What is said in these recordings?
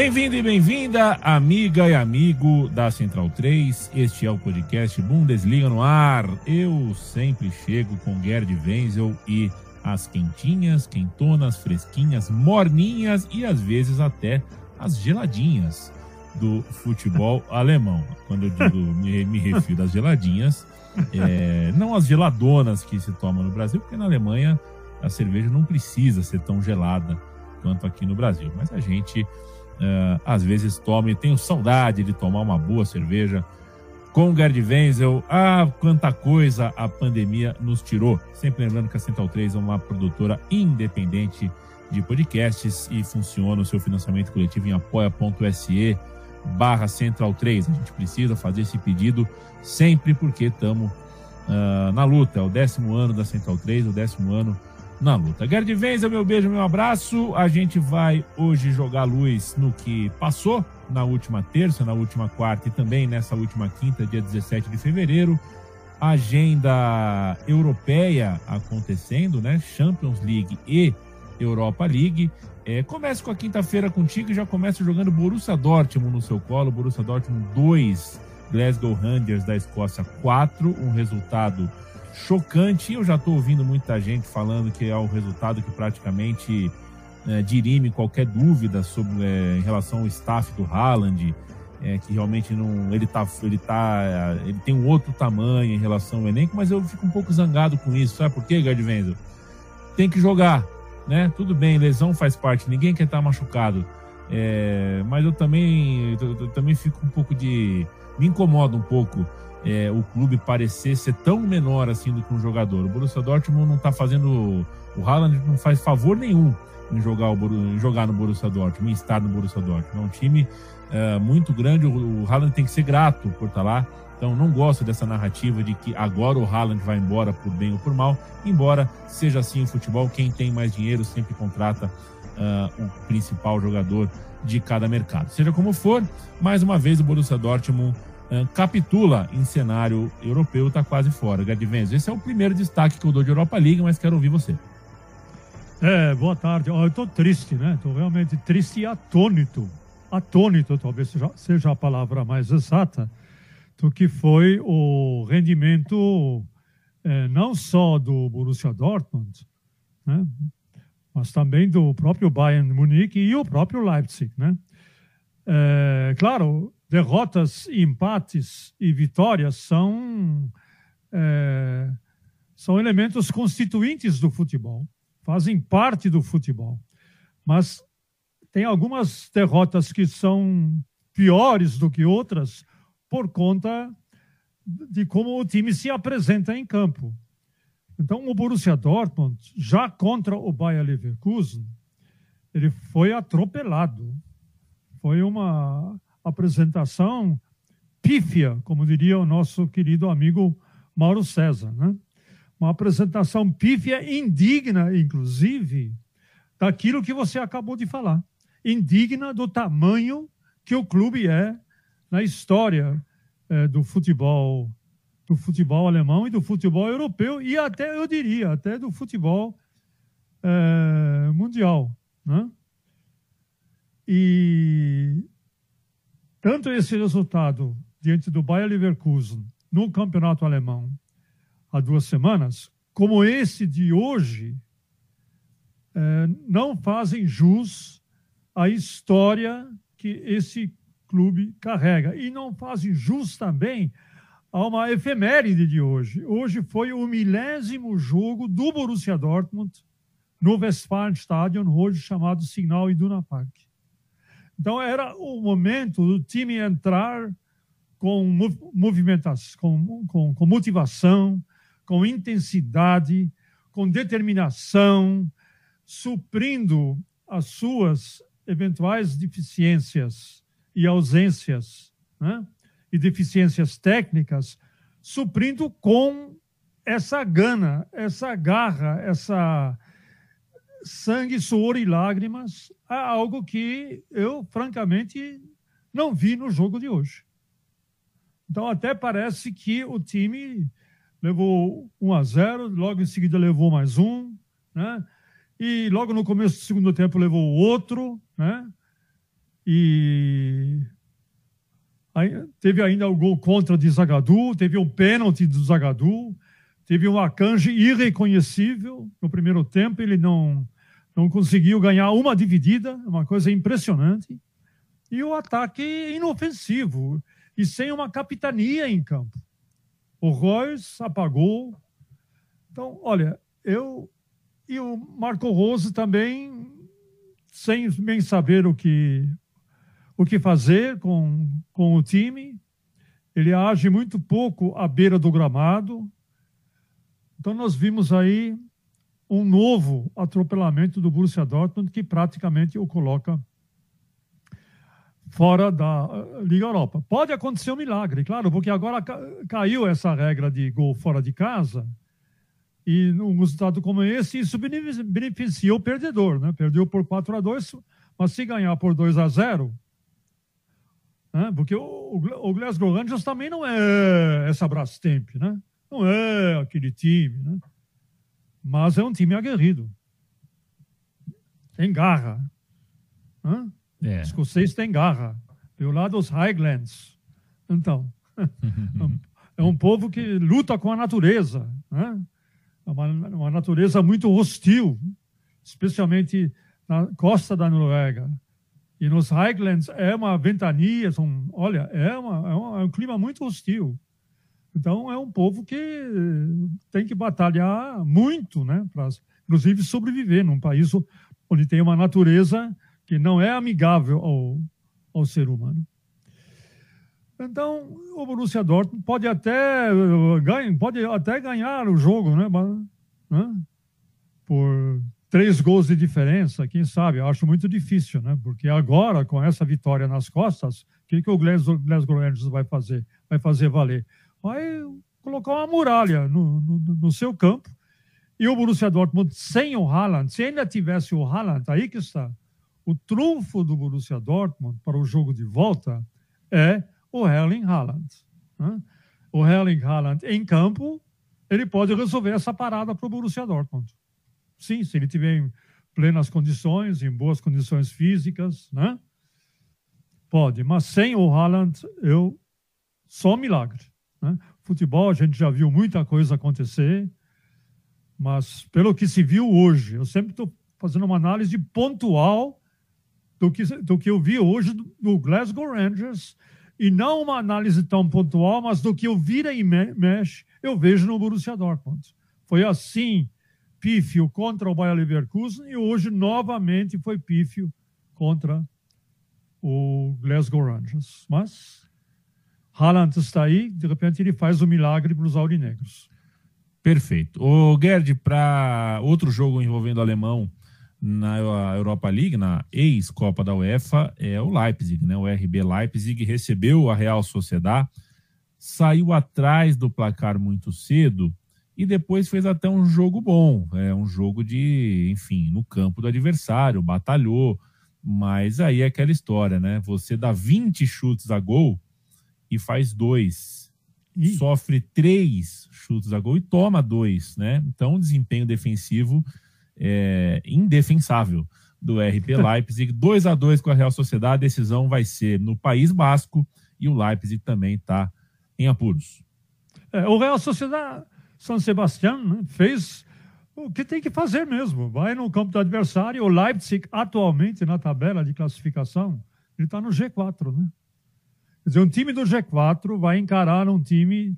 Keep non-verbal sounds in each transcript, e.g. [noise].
Bem-vindo e bem-vinda, amiga e amigo da Central 3. Este é o podcast Bundesliga no ar. Eu sempre chego com Gerd Wenzel e as quentinhas, quentonas, fresquinhas, morninhas e às vezes até as geladinhas do futebol [laughs] alemão. Quando eu digo me, me refiro às geladinhas, é, não as geladonas que se tomam no Brasil, porque na Alemanha a cerveja não precisa ser tão gelada quanto aqui no Brasil. Mas a gente Uh, às vezes tome, tenho saudade de tomar uma boa cerveja com Wenzel. Ah, quanta coisa a pandemia nos tirou. Sempre lembrando que a Central 3 é uma produtora independente de podcasts e funciona o seu financiamento coletivo em apoia.se barra Central 3. A gente precisa fazer esse pedido sempre porque estamos uh, na luta. É o décimo ano da Central 3, o décimo ano na luta. Gerd Wenzel, meu beijo, meu abraço. A gente vai hoje jogar luz no que passou na última terça, na última quarta e também nessa última quinta, dia 17 de fevereiro. Agenda europeia acontecendo, né? Champions League e Europa League. É, com a quinta-feira contigo e já começa jogando Borussia Dortmund no seu colo. Borussia Dortmund 2, Glasgow Rangers da Escócia 4. Um resultado chocante. Eu já estou ouvindo muita gente falando que é o resultado que praticamente é, dirime qualquer dúvida sobre é, em relação ao staff do Haaland, é, que realmente não ele tá ele tá ele tem um outro tamanho em relação ao elenco, mas eu fico um pouco zangado com isso, sabe por quê, Wenzel? Tem que jogar, né? Tudo bem, lesão faz parte, ninguém quer estar tá machucado. É, mas eu também eu, eu também fico um pouco de me incomoda um pouco é, o clube parecer ser tão menor assim do que um jogador. O Borussia Dortmund não está fazendo. O Haaland não faz favor nenhum em jogar, o, em jogar no Borussia Dortmund, em estar no Borussia Dortmund. É um time é, muito grande. O, o Haaland tem que ser grato por estar tá lá. Então não gosto dessa narrativa de que agora o Haaland vai embora por bem ou por mal. Embora seja assim o futebol, quem tem mais dinheiro sempre contrata uh, o principal jogador de cada mercado. Seja como for, mais uma vez o Borussia Dortmund uh, capitula em cenário europeu, está quase fora. Gadivenzo, esse é o primeiro destaque que eu dou de Europa League, mas quero ouvir você. É, boa tarde. Oh, eu estou triste, né? Estou realmente triste e atônito. Atônito, talvez seja, seja a palavra mais exata, do que foi o rendimento é, não só do Borussia Dortmund, né? mas também do próprio Bayern Munique e o próprio Leipzig, né? É, claro, derrotas, empates e vitórias são, é, são elementos constituintes do futebol, fazem parte do futebol. Mas tem algumas derrotas que são piores do que outras por conta de como o time se apresenta em campo. Então, o Borussia Dortmund, já contra o Bayer Leverkusen, ele foi atropelado. Foi uma apresentação pífia, como diria o nosso querido amigo Mauro César. Né? Uma apresentação pífia, indigna, inclusive, daquilo que você acabou de falar. Indigna do tamanho que o clube é na história é, do futebol do futebol alemão e do futebol europeu e até eu diria até do futebol é, mundial, né? E tanto esse resultado diante do Bayer Leverkusen no campeonato alemão há duas semanas, como esse de hoje, é, não fazem jus à história que esse clube carrega. E não fazem jus também a uma efeméride de hoje. Hoje foi o milésimo jogo do Borussia Dortmund no Westfalenstadion, hoje chamado Signal Iduna Park. Então era o momento do time entrar com movimentação, com, com, com motivação, com intensidade, com determinação, suprindo as suas eventuais deficiências e ausências né? e deficiências técnicas, suprindo com essa gana, essa garra, essa sangue, suor e lágrimas, é algo que eu, francamente, não vi no jogo de hoje. Então, até parece que o time levou 1 a 0, logo em seguida levou mais um, né? E logo no começo do segundo tempo levou outro, né? E aí, teve ainda o gol contra de Zagadou, teve um pênalti do Zagadou, teve um Akanji irreconhecível no primeiro tempo, ele não não conseguiu ganhar uma dividida, uma coisa impressionante. E o ataque inofensivo e sem uma capitania em campo. O Royce apagou. Então, olha, eu e o Marco Rose também, sem bem saber o que, o que fazer com, com o time, ele age muito pouco à beira do gramado. Então, nós vimos aí um novo atropelamento do Borussia Dortmund que praticamente o coloca fora da eh, Liga Europa. Pode acontecer um milagre, claro, porque agora caiu essa regra de gol fora de casa e num resultado como esse, isso beneficia o perdedor, né? Perdeu por 4 a 2, mas se ganhar por 2 a 0, né? porque o, Glasgow Rangers também não é essa Brastemp, né? Não é aquele time, né? Mas é um time aguerrido. Tem garra. Né? É. Escocês tem garra. Pelo lado dos Highlands. Então, [laughs] é um povo que luta com a natureza. Né? É uma, uma natureza muito hostil, especialmente na costa da Noruega. E nos Highlands é uma ventania, são, olha, é, uma, é, é um clima muito hostil. Então é um povo que tem que batalhar muito, né, para inclusive sobreviver num país onde tem uma natureza que não é amigável ao, ao ser humano. Então, o Borussia Dortmund pode até, pode até ganhar o jogo, né? né? Por três gols de diferença, quem sabe? Eu acho muito difícil, né? Porque agora, com essa vitória nas costas, o que, que o Glasgow Rangers vai fazer? Vai fazer valer? Vai colocar uma muralha no, no, no seu campo. E o Borussia Dortmund sem o Haaland, se ainda tivesse o Haaland, aí que está o trunfo do Borussia Dortmund para o jogo de volta é o Erling Haaland. Né? O Erling Haaland em campo, ele pode resolver essa parada para o Borussia Dortmund. Sim, se ele tiver em plenas condições, em boas condições físicas, né? Pode, mas sem o Haaland, eu só milagre. Né? Futebol, a gente já viu muita coisa acontecer, mas pelo que se viu hoje, eu sempre estou fazendo uma análise pontual do que, do que eu vi hoje do Glasgow Rangers, e não uma análise tão pontual, mas do que eu vira e mexe, eu vejo no Borussia Dortmund. Foi assim, pífio contra o Bayer Leverkusen, e hoje novamente foi pífio contra o Glasgow Rangers. Mas Haaland está aí, de repente ele faz o milagre para os aurinegros. Perfeito. O Gerd, para outro jogo envolvendo o alemão, na Europa League, na ex-Copa da UEFA, é o Leipzig, né? O RB Leipzig recebeu a Real Sociedad, saiu atrás do placar muito cedo e depois fez até um jogo bom, é um jogo de, enfim, no campo do adversário, batalhou, mas aí é aquela história, né? Você dá 20 chutes a gol e faz dois, sofre três chutes a gol e toma dois, né? Então, desempenho defensivo é, indefensável do RP [laughs] Leipzig. 2 a 2 com a Real Sociedade. A decisão vai ser no País Basco e o Leipzig também está em apuros. É, o Real Sociedade São Sebastião né, fez o que tem que fazer mesmo. Vai no campo do adversário. O Leipzig, atualmente na tabela de classificação, ele está no G4. Né? Quer dizer, um time do G4 vai encarar um time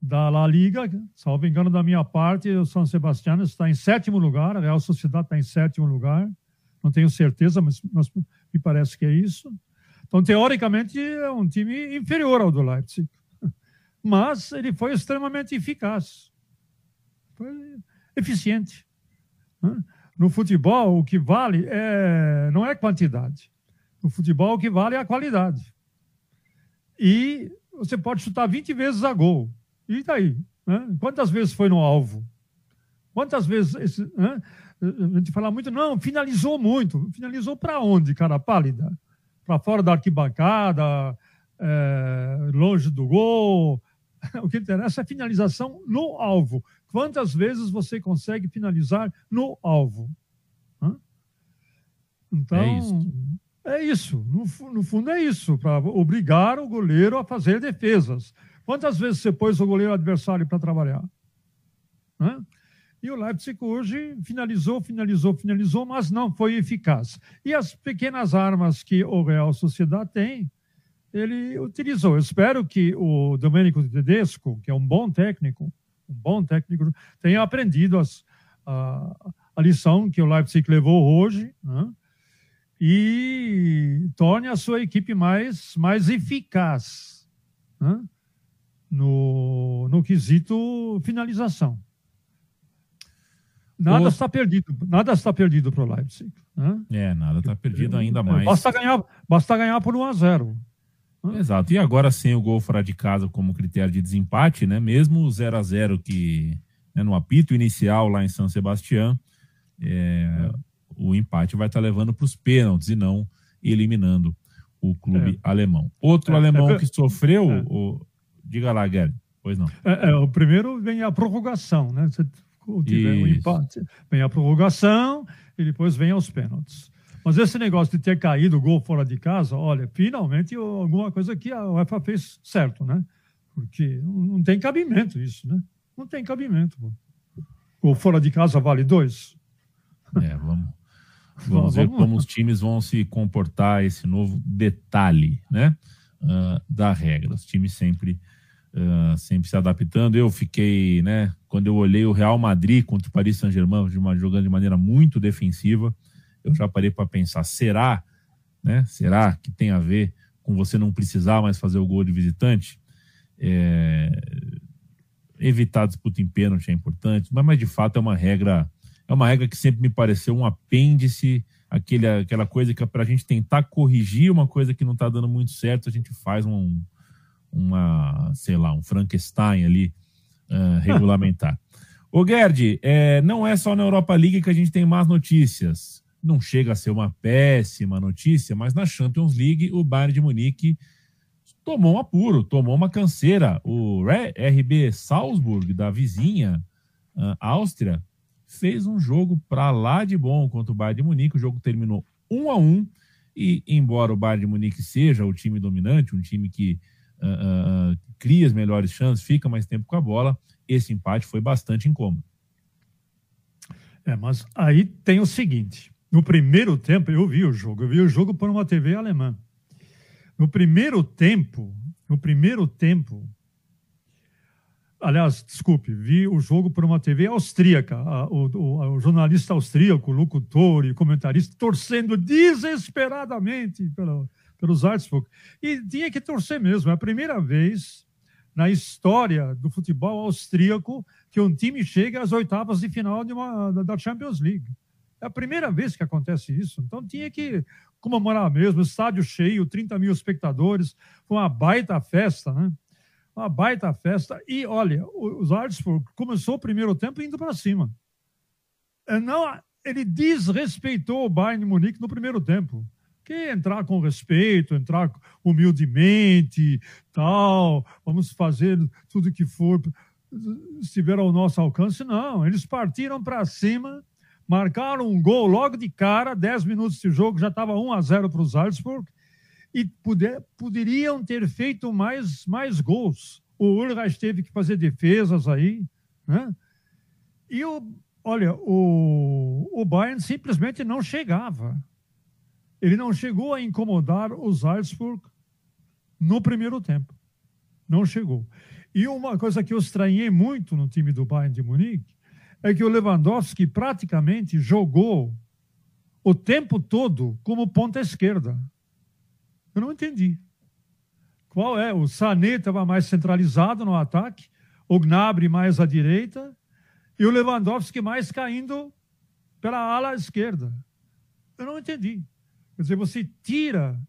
da La Liga, salvo engano da minha parte, o São Sebastião está em sétimo lugar, a Real Sociedade está em sétimo lugar, não tenho certeza, mas, mas, me parece que é isso. Então, teoricamente, é um time inferior ao do Leipzig, [laughs] mas ele foi extremamente eficaz, foi eficiente. No futebol, o que vale é, não é quantidade. No futebol, o que vale é a qualidade. E você pode chutar 20 vezes a gol. E daí? Né? Quantas vezes foi no alvo? Quantas vezes. Esse, né? A gente fala muito, não, finalizou muito. Finalizou para onde, cara pálida? Para fora da arquibancada, é, longe do gol. [laughs] O que interessa é a finalização no alvo. Quantas vezes você consegue finalizar no alvo? Então, é. É isso. No, no fundo, é isso, para obrigar o goleiro a fazer defesas. Quantas vezes você pôs o goleiro adversário para trabalhar? E o Leipzig hoje finalizou, finalizou, finalizou, mas não foi eficaz. E as pequenas armas que o Real Sociedade tem, ele utilizou. Eu espero que o Domenico Tedesco, que é um bom técnico, um bom técnico, tenha aprendido as, a, a lição que o Leipzig levou hoje, né? E torne a sua equipe mais, mais eficaz né? no, no quesito finalização. Nada está perdido, nada está perdido para o Leipzig. Né? É, nada está perdido ainda mais. Basta ganhar, basta ganhar por 1 a 0. Né? Exato. E agora sem o gol fora de casa como critério de desempate, né? Mesmo o 0 a 0 que né, no apito inicial lá em São Sebastião, é, o empate vai estar levando para os pênaltis e não eliminando o clube é. alemão. Outro é, alemão é, que sofreu, é. o... diga lá, Guilherme, pois não. É, é, o primeiro vem a prorrogação, né? Se tiver um empate, vem a prorrogação e depois vem aos pênaltis. Mas esse negócio de ter caído o gol fora de casa, olha, finalmente alguma coisa que a UEFA fez certo, né? Porque não tem cabimento isso, né? Não tem cabimento. Gol fora de casa vale dois. É, vamos. Vamos ver como os times vão se comportar esse novo detalhe, né, uh, da regra. Os times sempre, uh, sempre se adaptando. Eu fiquei, né, quando eu olhei o Real Madrid contra o Paris Saint-Germain jogando de maneira muito defensiva, eu já parei para pensar, será, né, será que tem a ver com você não precisar mais fazer o gol de visitante? É... Evitar disputa em pênalti é importante, mas, mas de fato é uma regra é uma regra que sempre me pareceu um apêndice, aquele, aquela coisa que é para a gente tentar corrigir uma coisa que não está dando muito certo, a gente faz um, uma, sei lá, um Frankenstein ali uh, [laughs] regulamentar. Ô Gerd, é, não é só na Europa League que a gente tem más notícias. Não chega a ser uma péssima notícia, mas na Champions League o Bayern de Munique tomou um apuro, tomou uma canseira. O RB Salzburg, da vizinha uh, Áustria, fez um jogo para lá de bom contra o Bayern de Munique. O jogo terminou 1 a 1 e embora o Bayern de Munique seja o time dominante, um time que uh, uh, cria as melhores chances, fica mais tempo com a bola, esse empate foi bastante incômodo. É, mas aí tem o seguinte: no primeiro tempo eu vi o jogo, eu vi o jogo por uma TV alemã. No primeiro tempo, no primeiro tempo, Aliás, desculpe, vi o jogo por uma TV austríaca. O, o, o jornalista austríaco, locutor e comentarista, torcendo desesperadamente pelo, pelos Salzburg. E tinha que torcer mesmo. É a primeira vez na história do futebol austríaco que um time chega às oitavas de final de uma, da Champions League. É a primeira vez que acontece isso. Então tinha que comemorar mesmo. Estádio cheio, 30 mil espectadores. Foi uma baita festa, né? Uma baita festa. E olha, o Salzburg começou o primeiro tempo indo para cima. É, não, ele desrespeitou o Bayern Munique no primeiro tempo. Que entrar com respeito, entrar humildemente, tal, vamos fazer tudo que for estiver ao nosso alcance. Não, eles partiram para cima, marcaram um gol logo de cara, 10 minutos de jogo, já estava 1 a 0 para o Salzburg e puder, poderiam ter feito mais, mais gols. O Ulreich teve que fazer defesas aí, né? E o, olha, o, o Bayern simplesmente não chegava. Ele não chegou a incomodar o Salzburg no primeiro tempo. Não chegou. E uma coisa que eu estranhei muito no time do Bayern de Munique é que o Lewandowski praticamente jogou o tempo todo como ponta esquerda. Eu não entendi. Qual é? O Sané estava mais centralizado no ataque, o Gnabry mais à direita e o Lewandowski mais caindo pela ala esquerda. Eu não entendi. Quer dizer, você tira,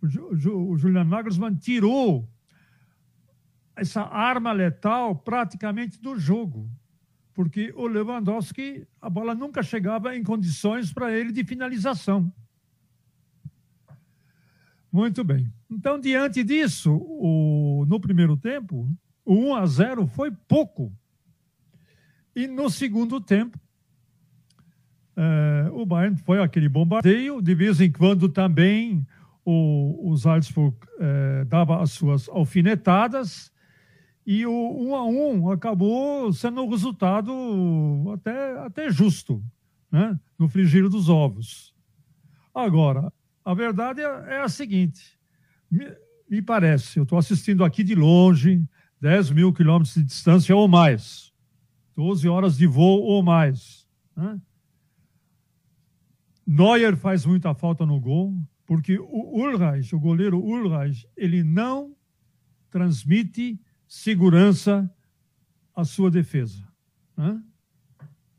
o Julian Nagelsmann tirou essa arma letal praticamente do jogo, porque o Lewandowski, a bola nunca chegava em condições para ele de finalização. Muito bem. Então, diante disso, o, no primeiro tempo, o 1 a 0 foi pouco. E no segundo tempo, é, o Bayern foi aquele bombardeio. De vez em quando também o, o Salzburg é, dava as suas alfinetadas. E o 1 a 1 acabou sendo um resultado até, até justo, né? no frigir dos ovos. Agora, a verdade é, é a seguinte: me, me parece, eu estou assistindo aqui de longe, 10 mil quilômetros de distância ou mais, 12 horas de voo ou mais. Né? Neuer faz muita falta no gol, porque o Ulreich, o goleiro Ulreich, ele não transmite segurança à sua defesa. Né?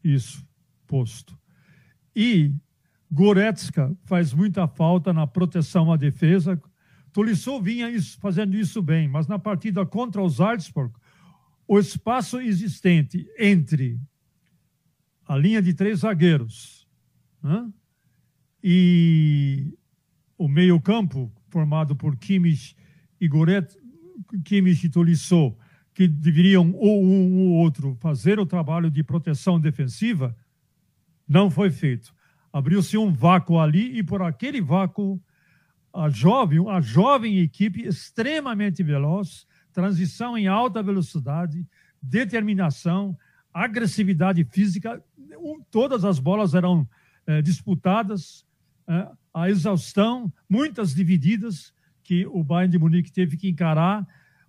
Isso, posto. E Goretzka faz muita falta na proteção à defesa. Tolisso vinha isso, fazendo isso bem, mas na partida contra os Salzburg, o espaço existente entre a linha de três zagueiros né, e o meio-campo, formado por Kimmich e Goretz, Kimmich e Tolisso, que deveriam ou um ou outro fazer o trabalho de proteção defensiva, não foi feito abriu-se um vácuo ali e por aquele vácuo a jovem, a jovem equipe extremamente veloz, transição em alta velocidade, determinação, agressividade física, todas as bolas eram é, disputadas, é, a exaustão, muitas divididas que o Bayern de Munique teve que encarar.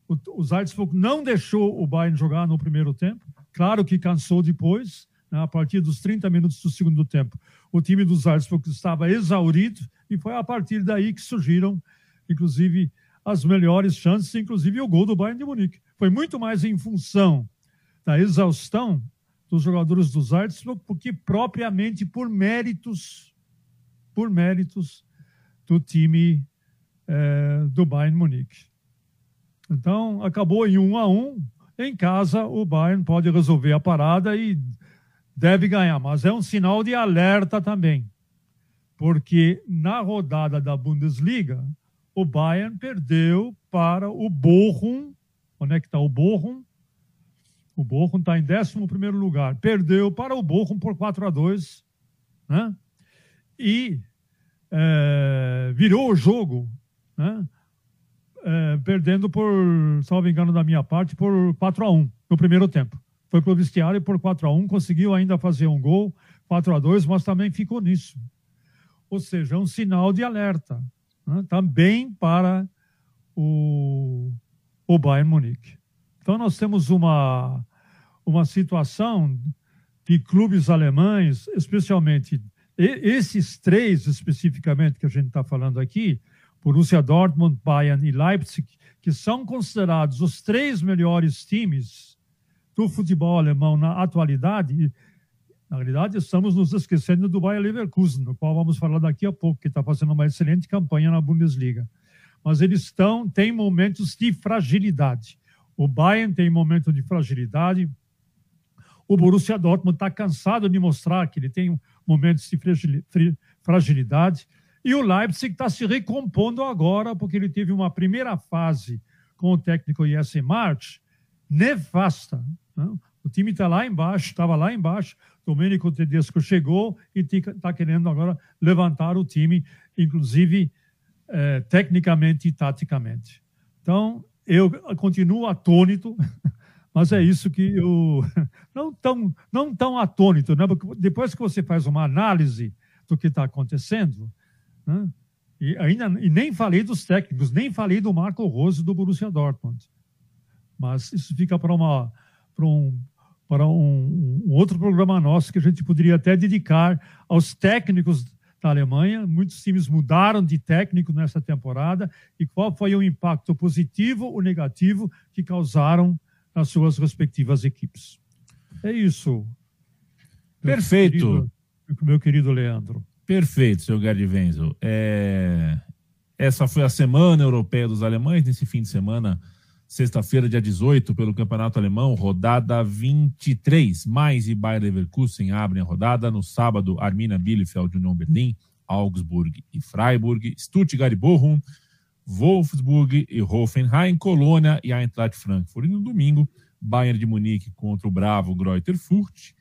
O, o Salzburg não deixou o Bayern jogar no primeiro tempo, claro que cansou depois, né, a partir dos 30 minutos do segundo tempo o time dos Salzburg estava exaurido e foi a partir daí que surgiram, inclusive, as melhores chances, inclusive o gol do Bayern de Munique. Foi muito mais em função da exaustão dos jogadores dos Salzburg do que propriamente por méritos, por méritos do time é, do Bayern Munique. Então, acabou em um a um. Em casa, o Bayern pode resolver a parada e deve ganhar, mas é um sinal de alerta também, porque na rodada da Bundesliga, o Bayern perdeu para o Bochum. Onde é que está o Bochum? O Bochum está em 11 lugar. Perdeu para o Bochum por 4 a 2 né? E é, virou o jogo, né? É, perdendo por, salvo engano da minha parte, por 4 a 1 no primeiro tempo foi para o vestiário por 4 a 1 conseguiu ainda fazer um gol, 4 a 2 mas também ficou nisso. Ou seja, é um sinal de alerta né? também para o, o Bayern Munique. Então, nós temos uma, uma situação de clubes alemães, especialmente esses três especificamente que a gente está falando aqui, Borussia Dortmund, Bayern e Leipzig, que são considerados os três melhores times do futebol alemão na atualidade, na realidade, estamos nos esquecendo do Bayer Leverkusen, no qual vamos falar daqui a pouco, que está fazendo uma excelente campanha na Bundesliga. Mas eles estão, têm momentos de fragilidade. O Bayern tem momento de fragilidade. O Borussia Dortmund está cansado de mostrar que ele tem momentos de fragilidade. E o Leipzig está se recompondo agora, porque ele teve uma primeira fase com o técnico Jesse March nefasta. Não? O time está lá embaixo, estava lá embaixo. Domenico Tedesco chegou e está querendo agora levantar o time, inclusive é, tecnicamente e taticamente. Então, eu continuo atônito, [laughs] mas é isso que eu. [laughs] Não tão, não tão atônito, né? Porque depois que você faz uma análise do que está acontecendo, né? e, ainda, e nem falei dos técnicos, nem falei do Marco Rose do Borussia Dortmund. Mas isso fica para uma para um para um, um, outro programa nosso que a gente poderia até dedicar aos técnicos da Alemanha. Muitos times mudaram de técnico nessa temporada e qual foi o impacto positivo ou negativo que causaram nas suas respectivas equipes. É isso. Perfeito. Meu querido, meu querido Leandro. Perfeito, seu Gerd Wenzel. É... Essa foi a Semana Europeia dos Alemães. Nesse fim de semana Sexta-feira, dia 18, pelo Campeonato Alemão, rodada 23. Mais e Bayer Leverkusen abrem a rodada. No sábado, Arminia Bielefeld, Union Berlim, Augsburg e Freiburg, Stuttgart e Bochum, Wolfsburg e Hoffenheim, Colônia e Eintracht Frankfurt. E no domingo, Bayern de Munique contra o Bravo Greuther Furt.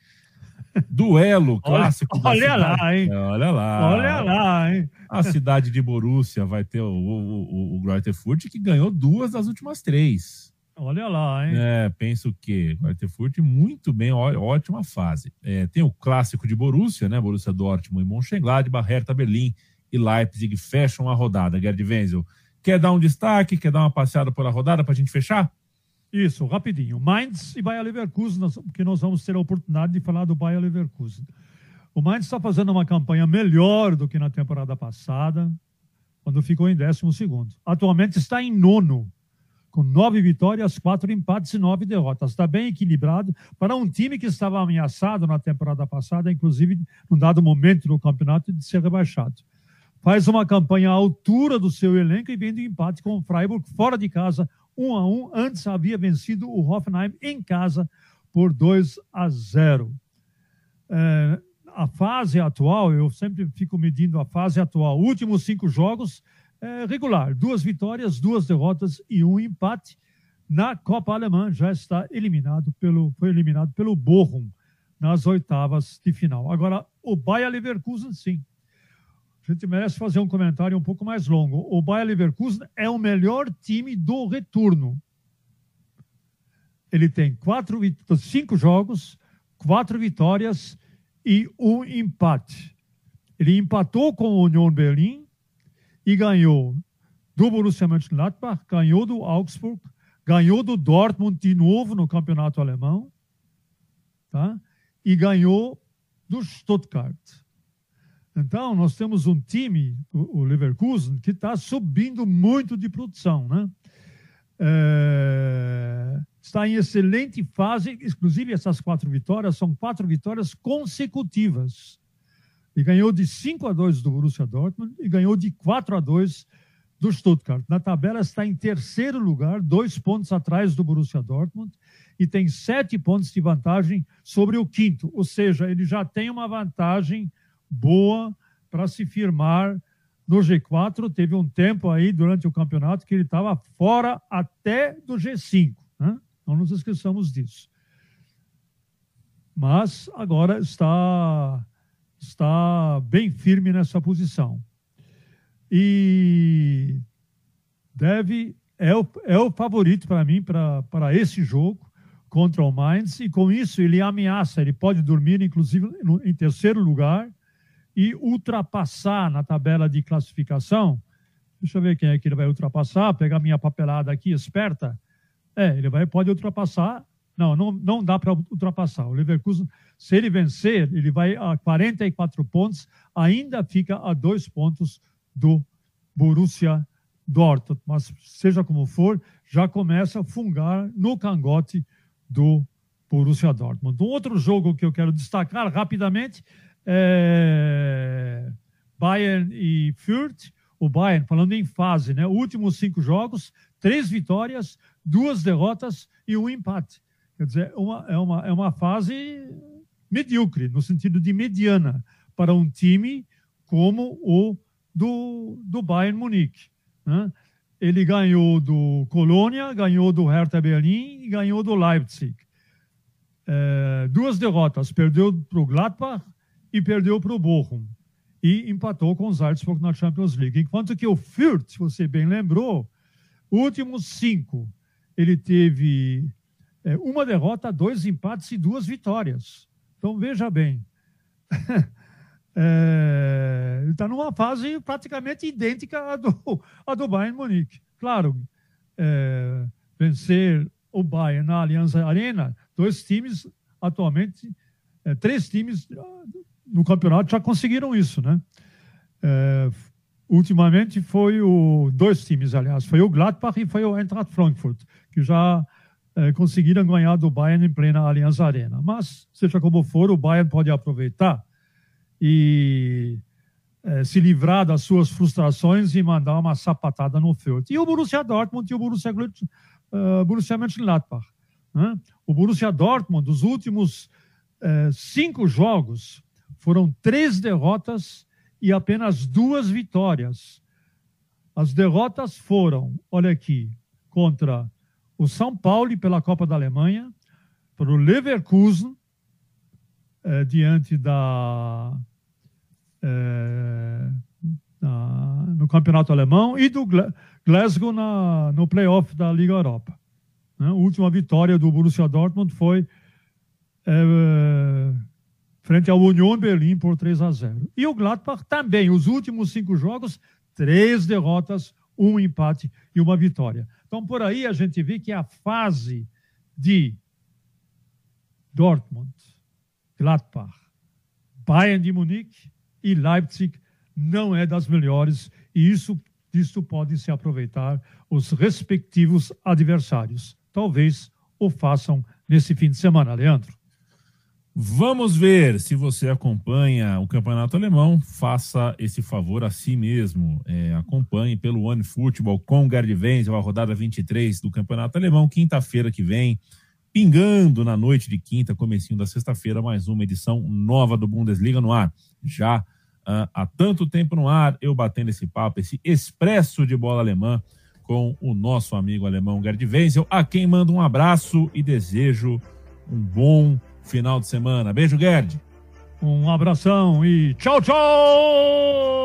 Duelo clássico. Olha, olha lá, hein? Olha lá. Olha lá, hein? A cidade de Borussia vai ter o, o, o, o que ganhou duas das últimas três. Olha lá, hein? É, penso que Greuther Furt muito bem, ó, ótima fase. É, tem o clássico de Borussia, né? Borussia Dortmund e Mönchengladbach, Hertha Berlim e Leipzig fecham a rodada. Gerd Wenzel, quer dar um destaque, quer dar uma passeada por a rodada para a gente fechar? Isso, rapidinho. Mainz e Bayer Leverkusen, porque nós vamos ter a oportunidade de falar do Bayer Leverkusen. O Mainz está fazendo uma campanha melhor do que na temporada passada, quando ficou em 12 segundo. Atualmente está em nono, com nove vitórias, quatro empates e nove derrotas. Está bem equilibrado para um time que estava ameaçado na temporada passada, inclusive num dado momento do campeonato, de ser rebaixado. Faz uma campanha à altura do seu elenco e vem empate com o Freiburg fora de casa, 1 a 1. Antes havia vencido o Hoffenheim em casa por 2 a 0. É, a fase atual, eu sempre fico medindo a fase atual. Últimos cinco jogos, é, regular. Duas vitórias, duas derrotas e um empate. Na Copa Alemã já está eliminado pelo, foi eliminado pelo Bochum nas oitavas de final. Agora, o Bayer Leverkusen, sim a gente merece fazer um comentário um pouco mais longo. O Bayer Leverkusen é o melhor time do retorno. Ele tem quatro, cinco jogos, quatro vitórias e um empate. Ele empatou com o Union Berlin e ganhou do Borussia Mönchengladbach, ganhou do Augsburg, ganhou do Dortmund de novo no campeonato alemão, tá? E ganhou do Stuttgart. Então, nós temos um time, o Leverkusen, que está subindo muito de produção. Né? É, está em excelente fase, inclusive essas quatro vitórias são quatro vitórias consecutivas. E ganhou de 5 a 2 do Borussia Dortmund e ganhou de 4 a 2 do Stuttgart. Na tabela está em terceiro lugar, dois pontos atrás do Borussia Dortmund, e tem sete pontos de vantagem sobre o quinto. Ou seja, ele já tem uma vantagem boa para se firmar no G4. Teve um tempo aí durante o campeonato que ele estava fora até do G5. Né? Não nos esqueçamos disso. Mas agora está, está bem firme nessa posição. E deve é o, é o favorito para mim para esse jogo contra o Mainz, e com isso ele ameaça, ele pode dormir, inclusive, no, em terceiro lugar, e ultrapassar na tabela de classificação. Deixa eu ver quem é que ele vai ultrapassar, pegar minha papelada aqui esperta. É, ele vai, pode ultrapassar. Não, não, não dá para ultrapassar. O Leverkusen, se ele vencer, ele vai a 44 pontos, ainda fica a dois pontos do Borussia Dortmund. Mas, seja como for, já começa a fungar no cangote do Borussia Dortmund. Um outro jogo que eu quero destacar rapidamente é, Bayern e Fürth, o Bayern, falando em fase, né? Últimos cinco jogos, três vitórias, duas derrotas e um empate. Quer dizer, uma, é, uma, é uma fase medíocre, no sentido de mediana, para um time como o do, do Bayern Munique. Né? Ele ganhou do Colônia, ganhou do Hertha Berlin e ganhou do Leipzig. É, duas derrotas, perdeu para o Gladbach e perdeu para o Bochum. E empatou com os Salzburg na Champions League. Enquanto que o Fürth, se você bem lembrou, últimos cinco, ele teve é, uma derrota, dois empates e duas vitórias. Então, veja bem. [laughs] é, ele está numa fase praticamente idêntica à do, [laughs] à do Bayern Munique. Claro, é, vencer o Bayern na Aliança Arena, dois times atualmente, é, três times no campeonato já conseguiram isso, né? É, ultimamente foi o dois times, aliás, foi o Gladbach e foi o Eintracht Frankfurt, que já é, conseguiram ganhar do Bayern em plena Aliança Arena. Mas, seja como for, o Bayern pode aproveitar e é, se livrar das suas frustrações e mandar uma sapatada no Fürth. E o Borussia Dortmund e o Borussia, uh, Borussia Mönchengladbach. Né? O Borussia Dortmund, dos últimos uh, cinco jogos, foram três derrotas e apenas duas vitórias. As derrotas foram, olha aqui, contra o São Paulo pela Copa da Alemanha, para o Leverkusen, eh, diante da, eh, na, no Campeonato Alemão, e do Glasgow na, no playoff da Liga Europa. Né? A última vitória do Borussia Dortmund foi eh, frente ao Union Berlim por 3 a 0. E o Gladbach também, os últimos cinco jogos, três derrotas, um empate e uma vitória. Então, por aí a gente vê que a fase de Dortmund, Gladbach, Bayern de Munique e Leipzig não é das melhores e isso disso podem se aproveitar os respectivos adversários. Talvez o façam nesse fim de semana, Leandro. Vamos ver se você acompanha o campeonato alemão. Faça esse favor a si mesmo. É, acompanhe pelo One Football com Gerd Wenzel, a rodada 23 do campeonato alemão, quinta-feira que vem. Pingando na noite de quinta, comecinho da sexta-feira, mais uma edição nova do Bundesliga no ar. Já uh, há tanto tempo no ar, eu batendo esse papo, esse expresso de bola alemã com o nosso amigo alemão Gerd Wenzel, a quem mando um abraço e desejo um bom final de semana. Beijo, Gerd. Um abração e tchau, tchau!